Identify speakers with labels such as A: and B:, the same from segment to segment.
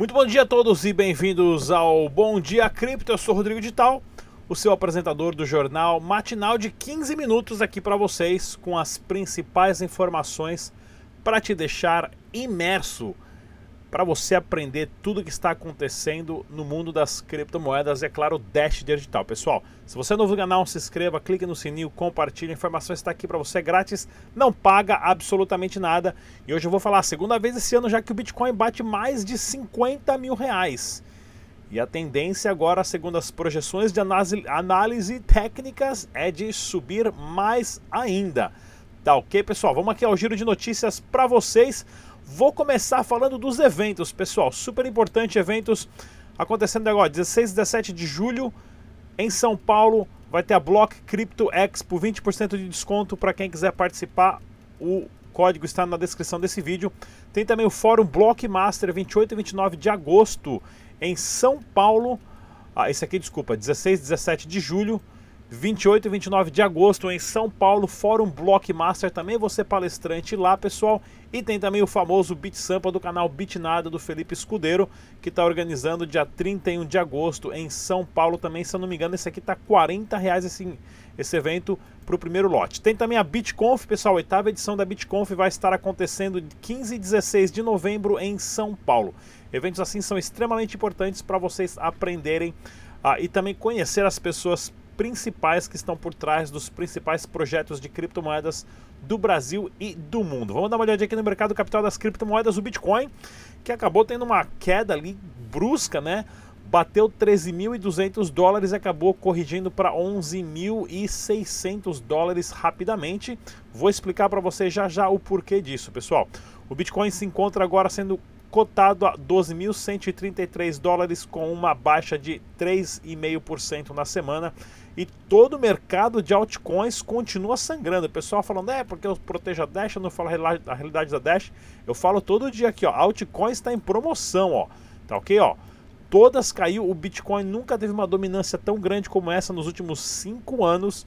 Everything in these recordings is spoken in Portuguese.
A: Muito bom dia a todos e bem-vindos ao Bom Dia Cripto. Eu sou Rodrigo Dital, o seu apresentador do jornal matinal de 15 minutos aqui para vocês com as principais informações para te deixar imerso para você aprender tudo o que está acontecendo no mundo das criptomoedas e, é claro, Dash Digital. Pessoal, se você é novo no canal, se inscreva, clique no sininho, compartilhe. A informação está aqui para você grátis, não paga absolutamente nada. E hoje eu vou falar a segunda vez esse ano já que o Bitcoin bate mais de 50 mil reais. E a tendência agora, segundo as projeções de análise, análise técnicas, é de subir mais ainda. Tá ok, pessoal? Vamos aqui ao giro de notícias para vocês. Vou começar falando dos eventos, pessoal. Super importante eventos acontecendo agora, 16 e 17 de julho em São Paulo. Vai ter a Block Crypto Expo, 20% de desconto para quem quiser participar. O código está na descrição desse vídeo. Tem também o Fórum Blockmaster, 28 e 29 de agosto em São Paulo. Ah, esse aqui, desculpa, 16 e 17 de julho. 28 e 29 de agosto em São Paulo, Fórum Blockmaster, também você palestrante lá, pessoal. E tem também o famoso Beat Sampa do canal Bitnada do Felipe Escudeiro, que está organizando dia 31 de agosto em São Paulo também, se eu não me engano, esse aqui tá 40 reais esse, esse evento para o primeiro lote. Tem também a BitConf, pessoal, a oitava edição da BitConf vai estar acontecendo de 15 e 16 de novembro em São Paulo. Eventos assim são extremamente importantes para vocês aprenderem ah, e também conhecer as pessoas principais que estão por trás dos principais projetos de criptomoedas do Brasil e do mundo. Vamos dar uma olhadinha aqui no mercado capital das criptomoedas, o Bitcoin, que acabou tendo uma queda ali brusca, né? Bateu 13.200 dólares e acabou corrigindo para 11.600 dólares rapidamente. Vou explicar para vocês já já o porquê disso, pessoal. O Bitcoin se encontra agora sendo cotado a 12.133 dólares com uma baixa de 3,5% na semana e todo o mercado de altcoins continua sangrando. O pessoal falando, é porque eu protejo a Dash, eu não falo a realidade da Dash. Eu falo todo dia aqui, ó, altcoins está em promoção, ó. Tá ok, ó? Todas caiu, o Bitcoin nunca teve uma dominância tão grande como essa nos últimos 5 anos.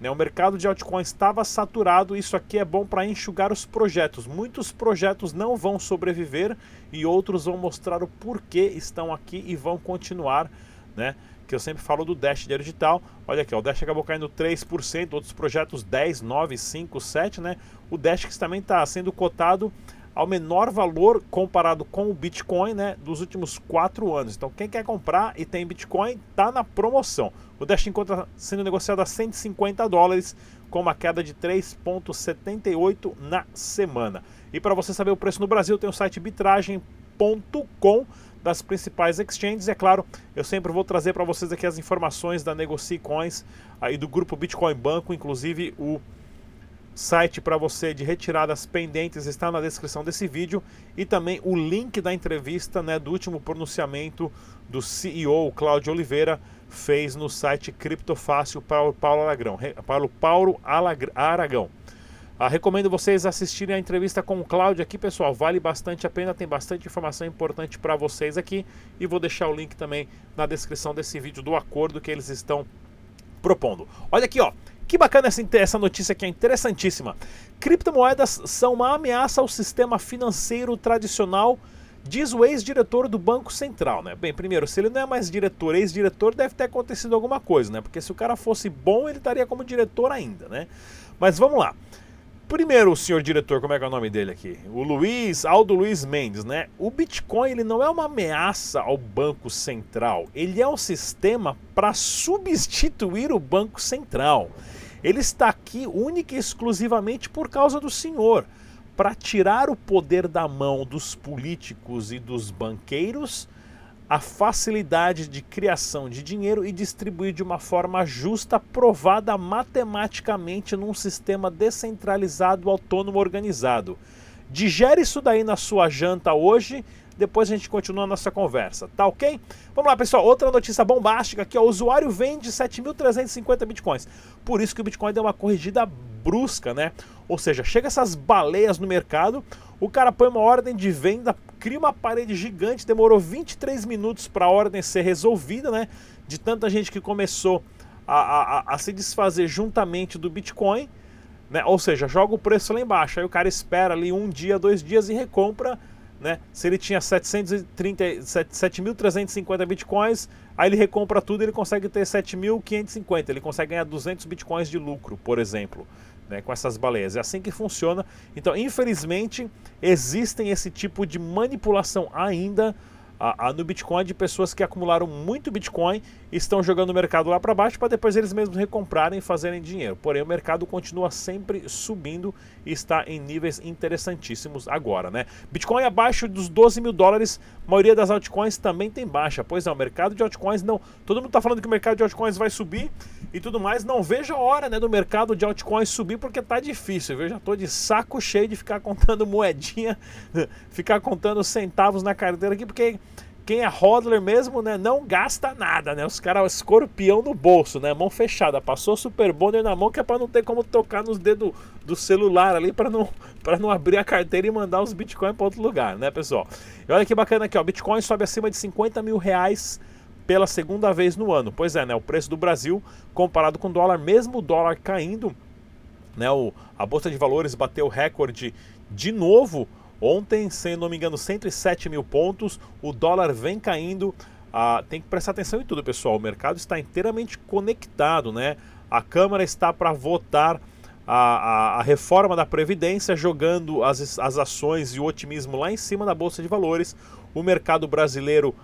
A: Né? O mercado de altcoins estava saturado, isso aqui é bom para enxugar os projetos. Muitos projetos não vão sobreviver e outros vão mostrar o porquê estão aqui e vão continuar, né? que eu sempre falo do Dash Dinheiro Digital. Olha aqui, ó, o Dash acabou caindo 3%, outros projetos 10, 9, 5, 7, né? O Dash que também está sendo cotado ao menor valor comparado com o Bitcoin, né, dos últimos 4 anos. Então, quem quer comprar e tem Bitcoin, tá na promoção. O Dash encontra sendo negociado a 150 dólares, com uma queda de 3,78 na semana. E para você saber o preço no Brasil, tem o site bitragem.com das principais exchanges. E é claro, eu sempre vou trazer para vocês aqui as informações da Negocie Coins aí do grupo Bitcoin Banco, inclusive o site para você de retiradas pendentes está na descrição desse vídeo e também o link da entrevista né, do último pronunciamento do CEO Cláudio Oliveira fez no site Criptofácil para o Paulo Aragão. Paulo, Paulo Aragão. Ah, recomendo vocês assistirem a entrevista com o Cláudio aqui, pessoal. Vale bastante a pena, tem bastante informação importante para vocês aqui. E vou deixar o link também na descrição desse vídeo do acordo que eles estão propondo. Olha aqui, ó. Que bacana essa, essa notícia aqui, é interessantíssima. Criptomoedas são uma ameaça ao sistema financeiro tradicional, diz o ex-diretor do Banco Central, né? Bem, primeiro, se ele não é mais diretor, ex-diretor, deve ter acontecido alguma coisa, né? Porque se o cara fosse bom, ele estaria como diretor ainda, né? Mas vamos lá. Primeiro, o senhor diretor, como é que é o nome dele aqui? O Luiz, Aldo Luiz Mendes, né? O Bitcoin ele não é uma ameaça ao Banco Central, ele é um sistema para substituir o Banco Central. Ele está aqui única e exclusivamente por causa do senhor, para tirar o poder da mão dos políticos e dos banqueiros a facilidade de criação de dinheiro e distribuir de uma forma justa, provada matematicamente num sistema descentralizado, autônomo, organizado. Digere isso daí na sua janta hoje, depois a gente continua a nossa conversa, tá ok? Vamos lá, pessoal, outra notícia bombástica aqui, ó, o usuário vende 7.350 bitcoins. Por isso que o Bitcoin deu uma corrigida brusca, né? Ou seja, chega essas baleias no mercado, o cara põe uma ordem de venda, cria uma parede gigante, demorou 23 minutos para a ordem ser resolvida, né? De tanta gente que começou a, a, a, se desfazer juntamente do Bitcoin, né? Ou seja, joga o preço lá embaixo, aí o cara espera ali um dia, dois dias e recompra né? Se ele tinha 7.350 bitcoins, aí ele recompra tudo, ele consegue ter 7.550, ele consegue ganhar 200 bitcoins de lucro, por exemplo, né? Com essas baleias. É assim que funciona. Então, infelizmente, existem esse tipo de manipulação ainda a, a, no Bitcoin de pessoas que acumularam muito Bitcoin e estão jogando o mercado lá para baixo para depois eles mesmos recomprarem e fazerem dinheiro. Porém, o mercado continua sempre subindo e está em níveis interessantíssimos agora, né? Bitcoin abaixo dos 12 mil dólares, maioria das altcoins também tem baixa. Pois é, o mercado de altcoins não. Todo mundo está falando que o mercado de altcoins vai subir e tudo mais. Não vejo a hora né, do mercado de altcoins subir porque tá difícil. Eu já tô de saco cheio de ficar contando moedinha, ficar contando centavos na carteira aqui, porque quem é hodler mesmo, né, não gasta nada, né? Os caras, escorpião no bolso, né? Mão fechada, passou super bonder na mão que é para não ter como tocar nos dedos do celular ali para não para não abrir a carteira e mandar os bitcoins para outro lugar, né, pessoal? E olha que bacana aqui, ó, Bitcoin sobe acima de 50 mil reais pela segunda vez no ano. Pois é, né? O preço do Brasil comparado com o dólar, mesmo o dólar caindo, né? O, a bolsa de valores bateu recorde de novo Ontem, se não me engano, 107 mil pontos. O dólar vem caindo. Ah, tem que prestar atenção em tudo, pessoal. O mercado está inteiramente conectado, né? A Câmara está para votar a, a, a, reforma da Previdência, jogando as, as ações e o otimismo lá em cima da Bolsa de Valores. O mercado brasileiro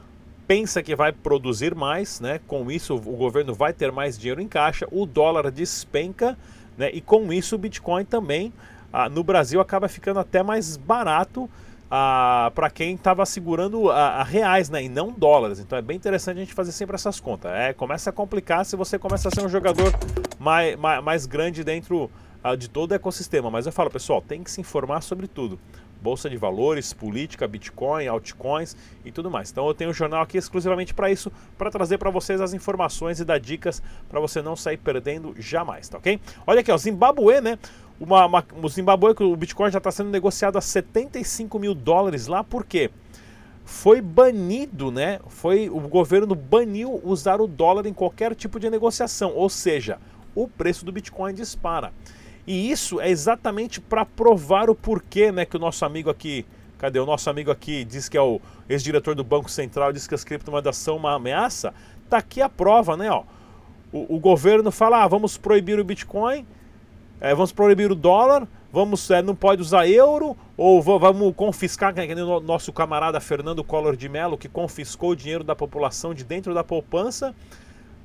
A: pensa que vai produzir mais, né? Com isso, o governo vai ter mais dinheiro em caixa, o dólar despenca, né? E com isso, o Bitcoin também ah, no Brasil acaba ficando até mais barato ah, para quem estava segurando a, a, reais né, e não dólares. Então é bem interessante a gente fazer sempre essas contas. É, começa a complicar se você começa a ser um jogador mais, mais, mais grande dentro ah, de todo o ecossistema. Mas eu falo, pessoal, tem que se informar sobre tudo. Bolsa de valores, política, Bitcoin, altcoins e tudo mais. Então eu tenho um jornal aqui exclusivamente para isso, para trazer para vocês as informações e dar dicas para você não sair perdendo jamais, tá ok? Olha aqui, o Zimbabue, né? Uma, uma, o Zimbabue, o Bitcoin já está sendo negociado a 75 mil dólares lá, por quê? Foi banido, né? Foi o governo baniu usar o dólar em qualquer tipo de negociação, ou seja, o preço do Bitcoin dispara. E isso é exatamente para provar o porquê, né, que o nosso amigo aqui, cadê o nosso amigo aqui, diz que é o ex-diretor do Banco Central, diz que as criptomoedas são uma ameaça. Tá aqui a prova, né, ó. O, o governo fala, ah, vamos proibir o Bitcoin, é, vamos proibir o dólar, vamos é, não pode usar euro, ou vamos confiscar, que o nosso camarada Fernando Collor de Mello, que confiscou o dinheiro da população de dentro da poupança.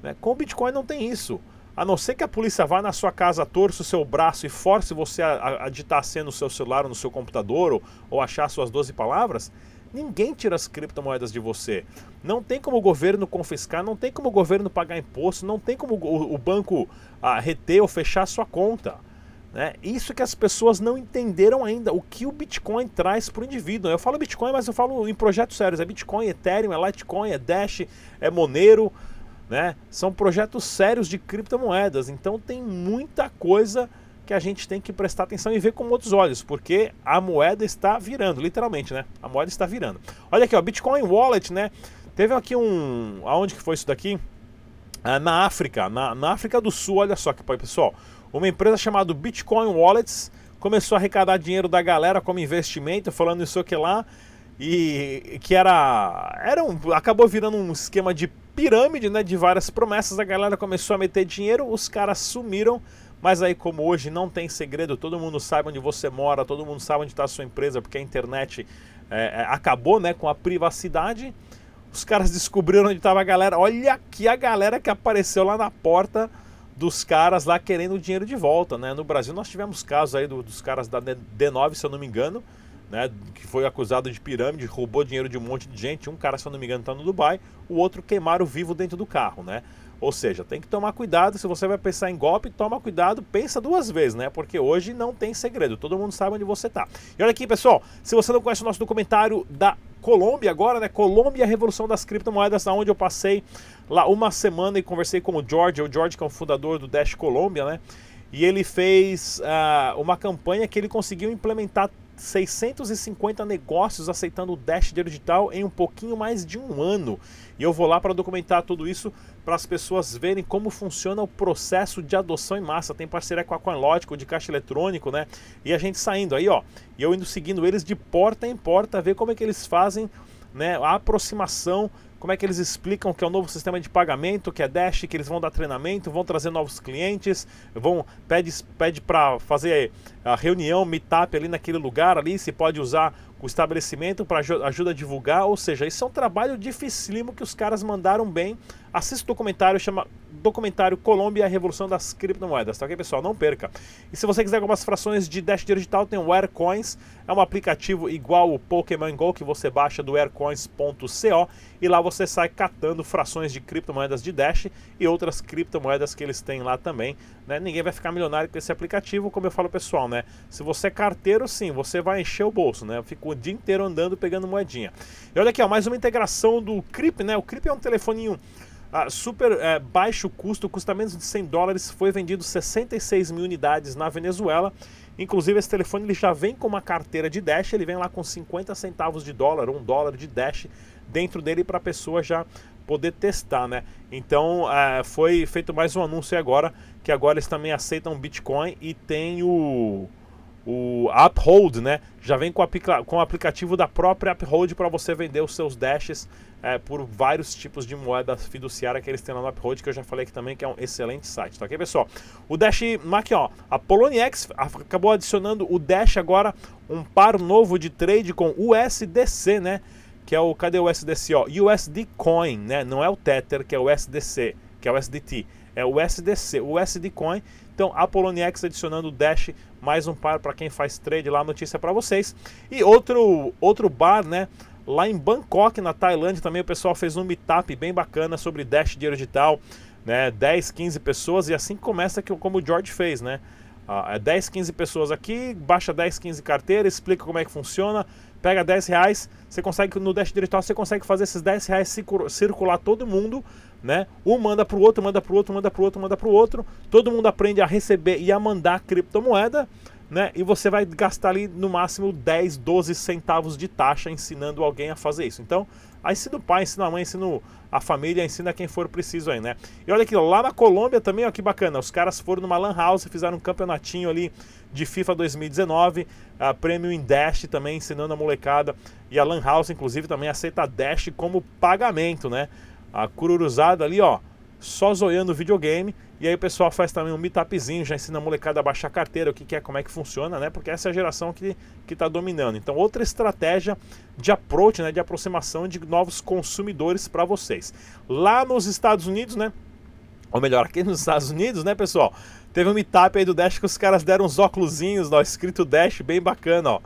A: Né? Com o Bitcoin não tem isso. A não ser que a polícia vá na sua casa, torça o seu braço e force você a, a digitar a senha no seu celular ou no seu computador ou, ou achar suas 12 palavras, Ninguém tira as criptomoedas de você. Não tem como o governo confiscar, não tem como o governo pagar imposto, não tem como o, banco ah, reter ou fechar sua conta. Né? Isso que as pessoas não entenderam ainda, o que o Bitcoin traz para o indivíduo. Eu falo Bitcoin, mas eu falo em projetos sérios. É Bitcoin, Ethereum, é Litecoin, é Dash, é Monero. Né? São projetos sérios de criptomoedas. Então tem muita coisa que a gente tem que prestar atenção e ver com outros olhos, porque a moeda está virando, literalmente, né? A moeda está virando. Olha aqui, ó, Bitcoin Wallet, né? Teve aqui um. Aonde que foi isso daqui? Ah, na África, na, na África do Sul, olha só que pessoal. Uma empresa chamada Bitcoin Wallets começou a arrecadar dinheiro da galera como investimento, falando isso aqui lá, e que era. era um, acabou virando um esquema de pirâmide, né? De várias promessas. A galera começou a meter dinheiro, os caras sumiram mas aí, como hoje não tem segredo, todo mundo sabe onde você mora, todo mundo sabe onde está a sua empresa, porque a internet é, é, acabou né, com a privacidade. Os caras descobriram onde estava a galera. Olha aqui a galera que apareceu lá na porta dos caras lá querendo o dinheiro de volta. Né? No Brasil nós tivemos casos aí do, dos caras da D9, se eu não me engano, né, que foi acusado de pirâmide, roubou dinheiro de um monte de gente. Um cara, se eu não me engano, está no Dubai, o outro queimaram vivo dentro do carro. Né? Ou seja, tem que tomar cuidado. Se você vai pensar em golpe, toma cuidado, pensa duas vezes, né? Porque hoje não tem segredo, todo mundo sabe onde você está. E olha aqui, pessoal, se você não conhece o nosso documentário da Colômbia agora, né? Colômbia, a Revolução das Criptomoedas, onde eu passei lá uma semana e conversei com o George, o George que é o fundador do Dash Colômbia, né? E ele fez uh, uma campanha que ele conseguiu implementar 650 negócios aceitando o Dash digital em um pouquinho mais de um ano. E eu vou lá para documentar tudo isso para as pessoas verem como funciona o processo de adoção em massa. Tem parceria com a CoinLogic, de caixa eletrônico, né? E a gente saindo aí, ó, e eu indo seguindo eles de porta em porta, ver como é que eles fazem né, a aproximação como é que eles explicam que é o um novo sistema de pagamento, que é Dash, que eles vão dar treinamento, vão trazer novos clientes, vão pede, pede para fazer a reunião, meetup ali naquele lugar ali, se pode usar o estabelecimento para ajuda a divulgar, ou seja, isso é um trabalho dificílimo que os caras mandaram bem. Assista o documentário, chama documentário Colômbia e a Revolução das Criptomoedas, tá ok, pessoal? Não perca. E se você quiser algumas frações de Dash Digital, tem o Aircoins, é um aplicativo igual o Pokémon GO que você baixa do aircoins.co e lá você sai catando frações de criptomoedas de Dash e outras criptomoedas que eles têm lá também, né? Ninguém vai ficar milionário com esse aplicativo, como eu falo pessoal, né? Se você é carteiro, sim, você vai encher o bolso, né? Eu fico o dia inteiro andando pegando moedinha. E olha aqui, ó, mais uma integração do Crip, né? O Crip é um telefoninho ah, super é, baixo custo, custa menos de 100 dólares, foi vendido 66 mil unidades na Venezuela. Inclusive esse telefone ele já vem com uma carteira de Dash, ele vem lá com 50 centavos de dólar, um dólar de Dash dentro dele para a pessoa já poder testar, né? Então é, foi feito mais um anúncio agora, que agora eles também aceitam Bitcoin e tem o o Uphold, né? Já vem com, com o aplicativo da própria Uphold para você vender os seus dashes é, por vários tipos de moeda fiduciária que eles têm lá no Uphold, que eu já falei aqui também que é um excelente site, tá ok, pessoal? O Dash, aqui ó, a Poloniex acabou adicionando o Dash agora, um par novo de trade com USDC, né? Que é o, cadê o USDC, ó? USD Coin, né? Não é o Tether, que é o USDC, que é o USDT, é o USDC, o USD Coin então, a Poloniex adicionando o Dash, mais um par para quem faz trade lá, notícia para vocês. E outro, outro bar, né? Lá em Bangkok, na Tailândia, também o pessoal fez um meetup bem bacana sobre Dash dinheiro digital, né? 10, 15 pessoas, e assim começa que, como o George fez, né? Uh, 10, 15 pessoas aqui, baixa 10, 15 carteiras, explica como é que funciona, pega 10 reais, você consegue, no Dash Digital, você consegue fazer esses 10 reais circular todo mundo né? Um manda para o outro, manda para o outro, manda para o outro, manda para o outro. Todo mundo aprende a receber e a mandar criptomoeda, né? E você vai gastar ali no máximo 10, 12 centavos de taxa ensinando alguém a fazer isso. Então, aí ensina o pai, ensina a mãe, ensina a família, ensina quem for preciso aí, né? E olha aqui, lá na Colômbia também, ó, que bacana. Os caras foram numa Lan House, fizeram um campeonatinho ali de FIFA 2019, a prêmio em Dash também, ensinando a molecada. E a Lan House, inclusive, também aceita Dash como pagamento, né? A cururuzada ali, ó, só zoiando o videogame. E aí o pessoal faz também um meetupzinho, já ensina a molecada a baixar carteira, o que, que é, como é que funciona, né? Porque essa é a geração que está dominando. Então, outra estratégia de approach, né? De aproximação de novos consumidores para vocês. Lá nos Estados Unidos, né? Ou melhor, aqui nos Estados Unidos, né, pessoal? Teve um meetup aí do Dash que os caras deram uns óculosinhos, ó, escrito Dash, bem bacana, ó.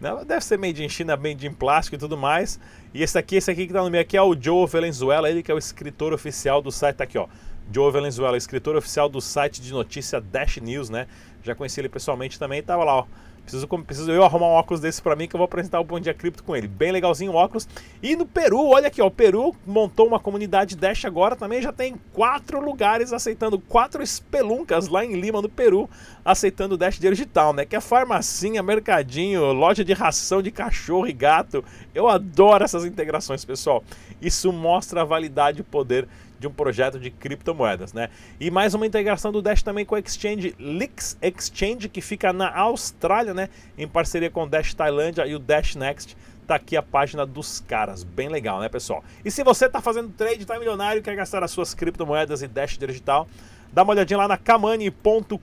A: Né? Deve ser made in China, made in plástico e tudo mais. E esse aqui, esse aqui que tá no meio aqui é o Joe Valenzuela, ele que é o escritor oficial do site, tá aqui ó. Joe Valenzuela, escritor oficial do site de notícia Dash News, né? Já conheci ele pessoalmente também, tava lá, ó Preciso, preciso eu arrumar um óculos desse para mim que eu vou apresentar o Bom Dia Cripto com ele. Bem legalzinho o óculos. E no Peru, olha aqui, ó, o Peru montou uma comunidade Dash agora também já tem quatro lugares aceitando, quatro espeluncas lá em Lima, no Peru, aceitando Dash digital, né? Que é farmacinha, mercadinho, loja de ração de cachorro e gato. Eu adoro essas integrações, pessoal. Isso mostra a validade e o poder de um projeto de criptomoedas, né? E mais uma integração do Dash também com o Exchange Lix Exchange, que fica na Austrália, né? Em parceria com o Dash Tailândia e o Dash Next. Tá aqui a página dos caras, bem legal, né, pessoal? E se você tá fazendo trade, tá milionário, quer gastar as suas criptomoedas e Dash digital, dá uma olhadinha lá na kamani.com.br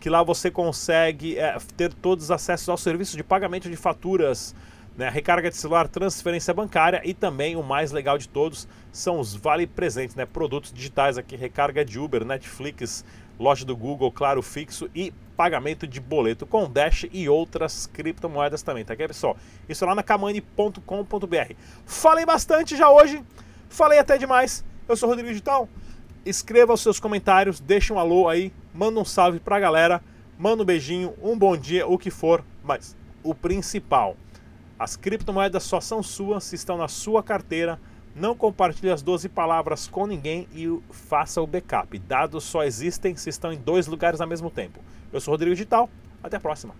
A: que lá você consegue é, ter todos os acessos ao serviço de pagamento de faturas né, recarga de celular, transferência bancária e também o mais legal de todos são os vale presentes, né, produtos digitais aqui, recarga de Uber, Netflix, loja do Google, claro, fixo e pagamento de boleto com Dash e outras criptomoedas também, tá aqui, pessoal? Isso lá na kamani.com.br. Falei bastante já hoje, falei até demais. Eu sou Rodrigo Digital. Escreva os seus comentários, deixa um alô aí, manda um salve pra galera, manda um beijinho, um bom dia, o que for, mas o principal as criptomoedas só são suas se estão na sua carteira. Não compartilhe as 12 palavras com ninguém e faça o backup. Dados só existem se estão em dois lugares ao mesmo tempo. Eu sou Rodrigo Digital. Até a próxima.